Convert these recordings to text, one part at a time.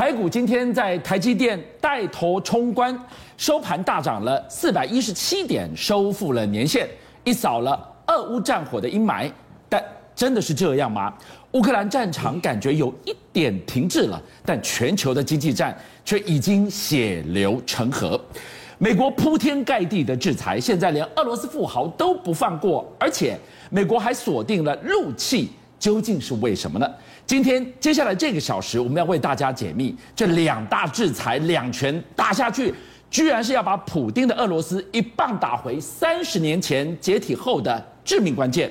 台股今天在台积电带头冲关，收盘大涨了四百一十七点，收复了年线，一扫了俄乌战火的阴霾。但真的是这样吗？乌克兰战场感觉有一点停滞了，但全球的经济战却已经血流成河。美国铺天盖地的制裁，现在连俄罗斯富豪都不放过，而且美国还锁定了陆企，究竟是为什么呢？今天接下来这个小时，我们要为大家解密这两大制裁两拳打下去，居然是要把普丁的俄罗斯一棒打回三十年前解体后的致命关键。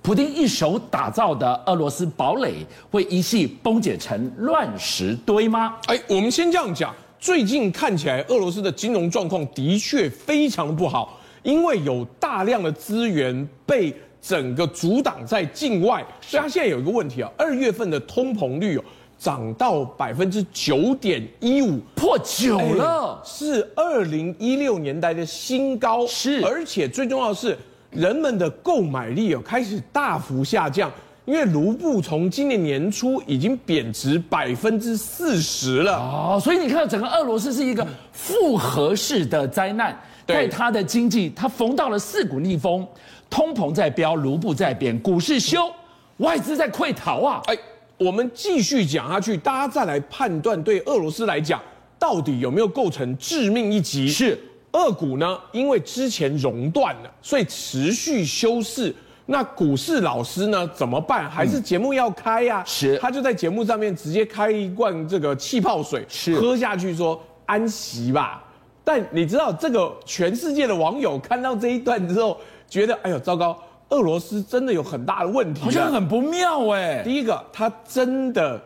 普丁一手打造的俄罗斯堡垒会一夕崩解成乱石堆吗？哎，我们先这样讲，最近看起来俄罗斯的金融状况的确非常不好，因为有大量的资源被。整个阻挡在境外，所以它现在有一个问题啊，二月份的通膨率哦涨到百分之九点一五，破九了，是二零一六年代的新高，是，而且最重要的是人们的购买力哦开始大幅下降，因为卢布从今年年初已经贬值百分之四十了。哦，所以你看整个俄罗斯是一个复合式的灾难，对。它的经济它逢到了四股逆风。通膨在飙，卢布在贬，股市修，外资在溃逃啊！哎，我们继续讲下去，大家再来判断，对俄罗斯来讲，到底有没有构成致命一击？是，俄股呢？因为之前熔断了，所以持续修饰。那股市老师呢？怎么办？还是节目要开呀、啊？是，他就在节目上面直接开一罐这个气泡水，是喝下去说安息吧。但你知道，这个全世界的网友看到这一段之后。觉得哎呦糟糕，俄罗斯真的有很大的问题，好像很不妙哎。第一个，他真的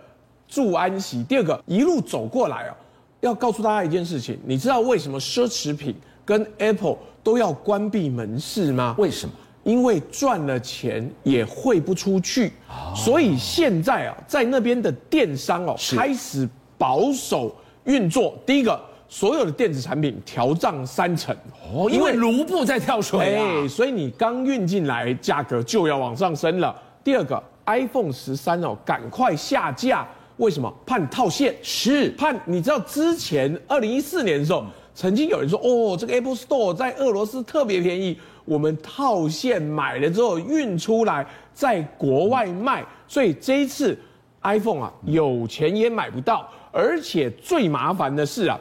住安息；第二个，一路走过来啊，要告诉大家一件事情，你知道为什么奢侈品跟 Apple 都要关闭门市吗？为什么？因为赚了钱也汇不出去，所以现在啊，在那边的电商哦开始保守运作。第一个。所有的电子产品调涨三成哦，因为卢布在跳水啊，所以你刚运进来，价格就要往上升了。第二个，iPhone 十三哦，赶快下架，为什么？怕你套现，是怕你知道之前二零一四年的时候，曾经有人说哦，这个 Apple Store 在俄罗斯特别便宜，我们套现买了之后运出来，在国外卖，所以这一次 iPhone 啊，有钱也买不到，而且最麻烦的是啊。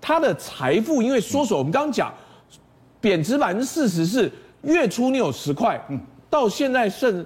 他的财富因为缩水，我们刚刚讲贬值百分之四十是月初你有十块，嗯，到现在剩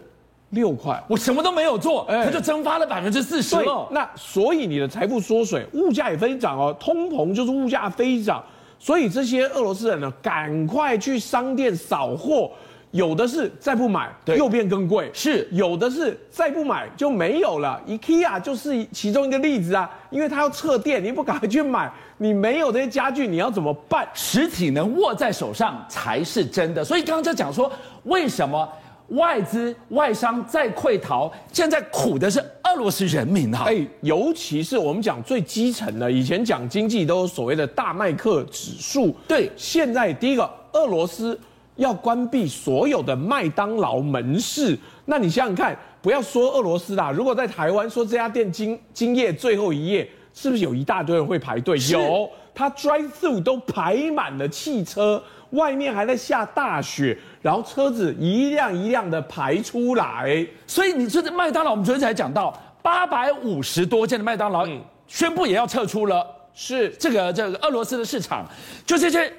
六块，我什么都没有做，他就蒸发了百分之四十了。那所以你的财富缩水，物价也飞涨哦，通膨就是物价飞涨，所以这些俄罗斯人呢，赶快去商店扫货。有的是再不买，又变更贵；是有的是再不买就没有了。IKEA 就是其中一个例子啊，因为它要撤店，你不赶快去买，你没有这些家具，你要怎么办？实体能握在手上才是真的。所以刚刚就讲说，为什么外资外商在溃逃，现在苦的是俄罗斯人民啊？哎，尤其是我们讲最基层的，以前讲经济都有所谓的大麦克指数，对，现在第一个俄罗斯。要关闭所有的麦当劳门市，那你想想看，不要说俄罗斯啦，如果在台湾说这家店今今夜最后一夜，是不是有一大堆人会排队？有，他 drive through 都排满了汽车，外面还在下大雪，然后车子一辆一辆的排出来。所以你说这麦当劳，我们昨天才讲到，八百五十多间的麦当劳宣布也要撤出了，是这个这个俄罗斯的市场，就这些。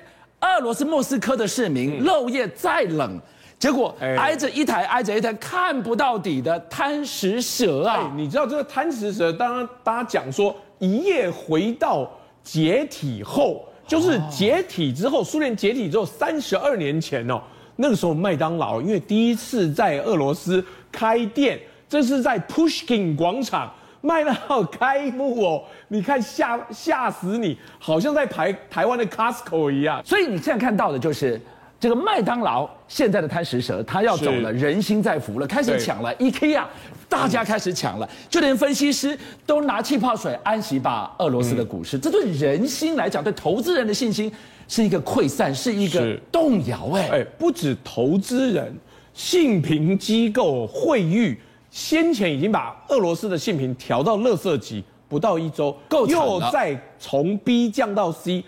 俄罗斯莫斯科的市民肉夜再冷，结果挨着一台挨着一台看不到底的贪食蛇啊！你知道这个贪食蛇，当然大家讲说，一夜回到解体后，就是解体之后，苏联解体之后三十二年前哦，那个时候麦当劳因为第一次在俄罗斯开店，这是在 Pushkin 广场。麦当劳开幕哦，你看吓吓死你，好像在台台湾的 Costco 一样。所以你现在看到的就是这个麦当劳现在的贪食蛇，它要走了，人心在浮了，开始抢了。IKEA，大家开始抢了，就连分析师都拿气泡水安息吧俄罗斯的股市。这对人心来讲，对投资人的信心是一个溃散，是一个动摇。哎哎，不止投资人，信评机构惠誉。先前已经把俄罗斯的信评调到垃圾级，不到一周，够又再从 B 降到 C，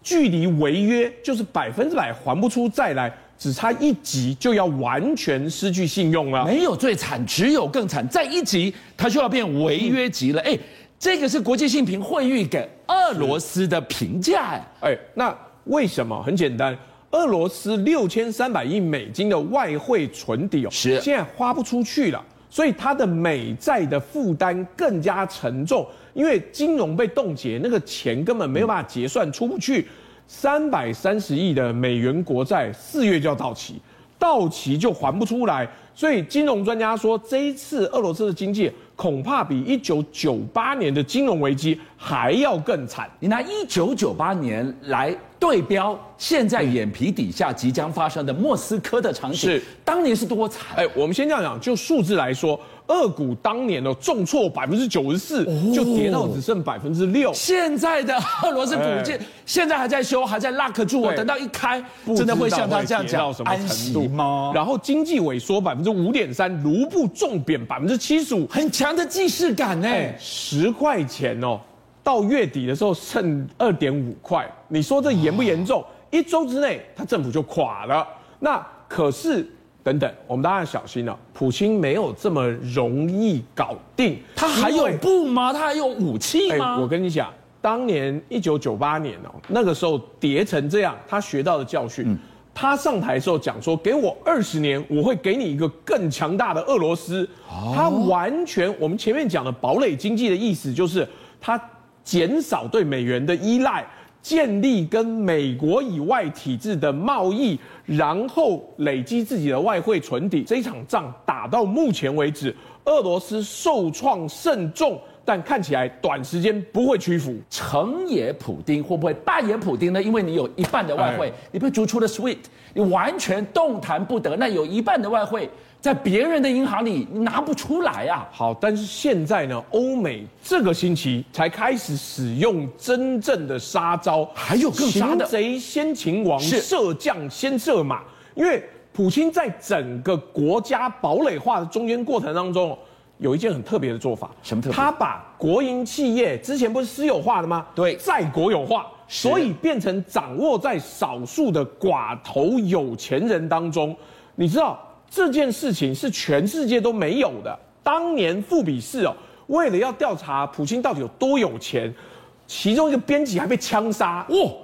距离违约就是百分之百还不出债来，只差一级就要完全失去信用了。没有最惨，只有更惨，再一级它就要变违约级了。哎、嗯，这个是国际信评会议给俄罗斯的评价。哎，哎，那为什么？很简单。俄罗斯六千三百亿美金的外汇存底哦，是现在花不出去了，所以它的美债的负担更加沉重，因为金融被冻结，那个钱根本没有办法结算，出不去。三百三十亿的美元国债四月就要到期，到期就还不出来，所以金融专家说，这一次俄罗斯的经济恐怕比一九九八年的金融危机还要更惨。你拿一九九八年来。对标现在眼皮底下即将发生的莫斯科的场景，是当年是多惨？哎，我们先这样讲，就数字来说，二股当年的重挫百分之九十四，就跌到只剩百分之六。现在的俄罗斯股市现在还在修，还在 lock 住，我等到一开，真的会像他这样讲什么程度吗？然后经济萎缩百分之五点三，卢布重贬百分之七十五，很强的既视感呢。十块钱哦。到月底的时候剩二点五块，你说这严不严重？一周之内，他政府就垮了。那可是，等等，我们大家要小心了。普京没有这么容易搞定，他还有布吗？他还有武器吗？欸，我跟你讲，当年一九九八年哦，那个时候跌成这样，他学到的教训。嗯，他上台的时候讲说，给我二十年，我会给你一个更强大的俄罗斯。他完全，我们前面讲的堡垒经济的意思就是他。减少对美元的依赖，建立跟美国以外体制的贸易，然后累积自己的外汇存底。这一场仗打到目前为止，俄罗斯受创甚重，但看起来短时间不会屈服。成也普丁，会不会败也普丁呢？因为你有一半的外汇，你被逐出了 SWIFT，你完全动弹不得。那有一半的外汇。在别人的银行里你拿不出来啊！好，但是现在呢，欧美这个星期才开始使用真正的杀招，还有更杀的，擒贼先擒王，射将先射马。因为普京在整个国家堡垒化的中间过程当中，有一件很特别的做法。什么特别？他把国营企业之前不是私有化的吗？对，在国有化，所以变成掌握在少数的寡头有钱人当中。你知道？这件事情是全世界都没有的。当年富比士哦，为了要调查普京到底有多有钱，其中一个编辑还被枪杀。哦，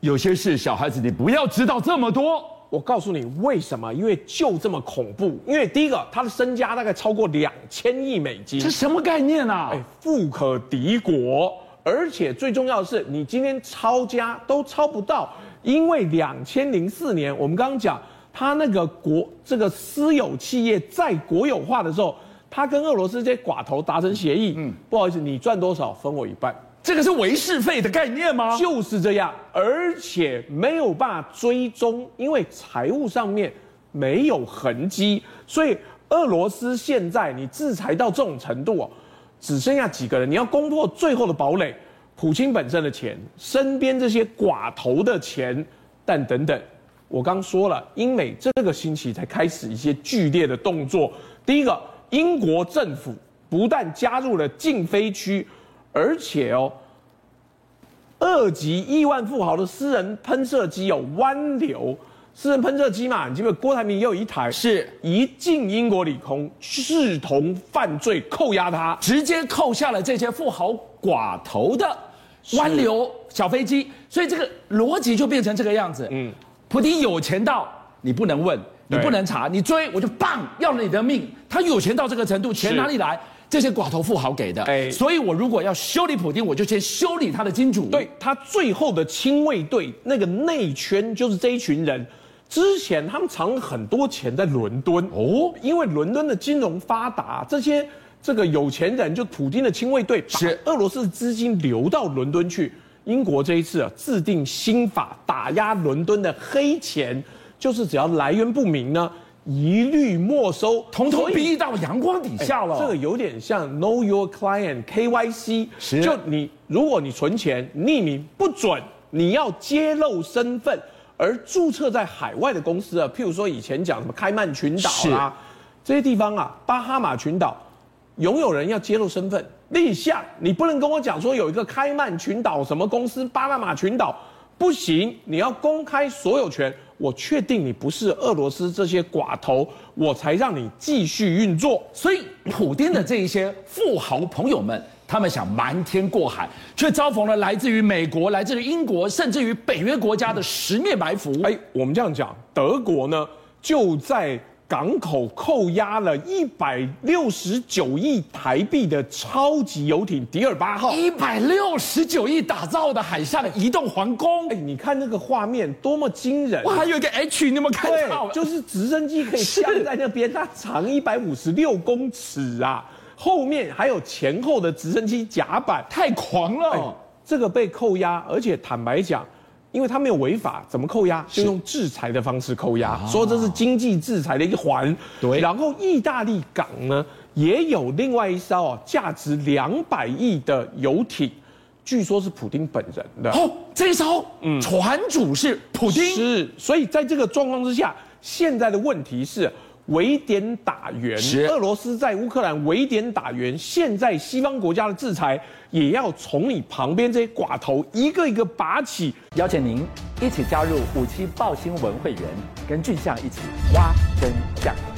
有些事小孩子你不要知道这么多。我告诉你为什么？因为就这么恐怖。因为第一个，他的身家大概超过两千亿美金，这什么概念啊？哎，富可敌国。而且最重要的是，你今天抄家都抄不到，因为两千零四年我们刚刚讲。他那个国这个私有企业在国有化的时候，他跟俄罗斯这些寡头达成协议，嗯，不好意思，你赚多少分我一半，这个是维事费的概念吗？就是这样，而且没有办法追踪，因为财务上面没有痕迹，所以俄罗斯现在你制裁到这种程度哦，只剩下几个人，你要攻破最后的堡垒，普京本身的钱，身边这些寡头的钱，但等等。我刚说了，英美这个星期才开始一些剧烈的动作。第一个，英国政府不但加入了禁飞区，而且哦，二级亿万富豪的私人喷射机有湾流私人喷射机嘛？你记得郭台铭也有一台？是一进英国领空，视同犯罪，扣押他，直接扣下了这些富豪寡头的湾流小飞机。所以这个逻辑就变成这个样子。嗯。普丁有钱到你不能问，你不能查，你追我就棒，要了你的命。他有钱到这个程度，钱哪里来？这些寡头富豪给的。哎，所以我如果要修理普丁，我就先修理他的金主。对，他最后的亲卫队那个内圈就是这一群人。之前他们藏了很多钱在伦敦哦，因为伦敦的金融发达，这些这个有钱人就普京的亲卫队把俄罗斯的资金流到伦敦去。英国这一次啊，制定新法打压伦敦的黑钱，就是只要来源不明呢，一律没收，统统逼到阳光底下了。这个有点像 Know Your Client KYC，是就你如果你存钱匿名不准，你要揭露身份，而注册在海外的公司啊，譬如说以前讲什么开曼群岛啊，这些地方啊，巴哈马群岛，拥有人要揭露身份。立项，你不能跟我讲说有一个开曼群岛什么公司，巴拿马群岛不行，你要公开所有权。我确定你不是俄罗斯这些寡头，我才让你继续运作。所以，普丁的这一些富豪朋友们，他们想瞒天过海，却遭逢了来自于美国、来自于英国，甚至于北约国家的十面埋伏。哎，我们这样讲，德国呢就在。港口扣押了一百六十九亿台币的超级游艇“迪尔八号”，一百六十九亿打造的海上移动皇宫。哎，你看那个画面多么惊人！哇，还有一个 H，你有没有看到？就是直升机可以降在那边，它长一百五十六公尺啊，后面还有前后的直升机甲板，太狂了。哎，这个被扣押，而且坦白讲。因为他没有违法，怎么扣押？就用制裁的方式扣押，说这是经济制裁的一环。对。然后意大利港呢，也有另外一艘哦，价值两百亿的游艇，据说是普丁本人的。哦，这一艘，嗯，船主是普丁。是。所以在这个状况之下，现在的问题是。围点打援，俄罗斯在乌克兰围点打援，现在西方国家的制裁也要从你旁边这些寡头一个一个拔起。邀请您一起加入五七报新闻会员，跟俊相一起挖真相。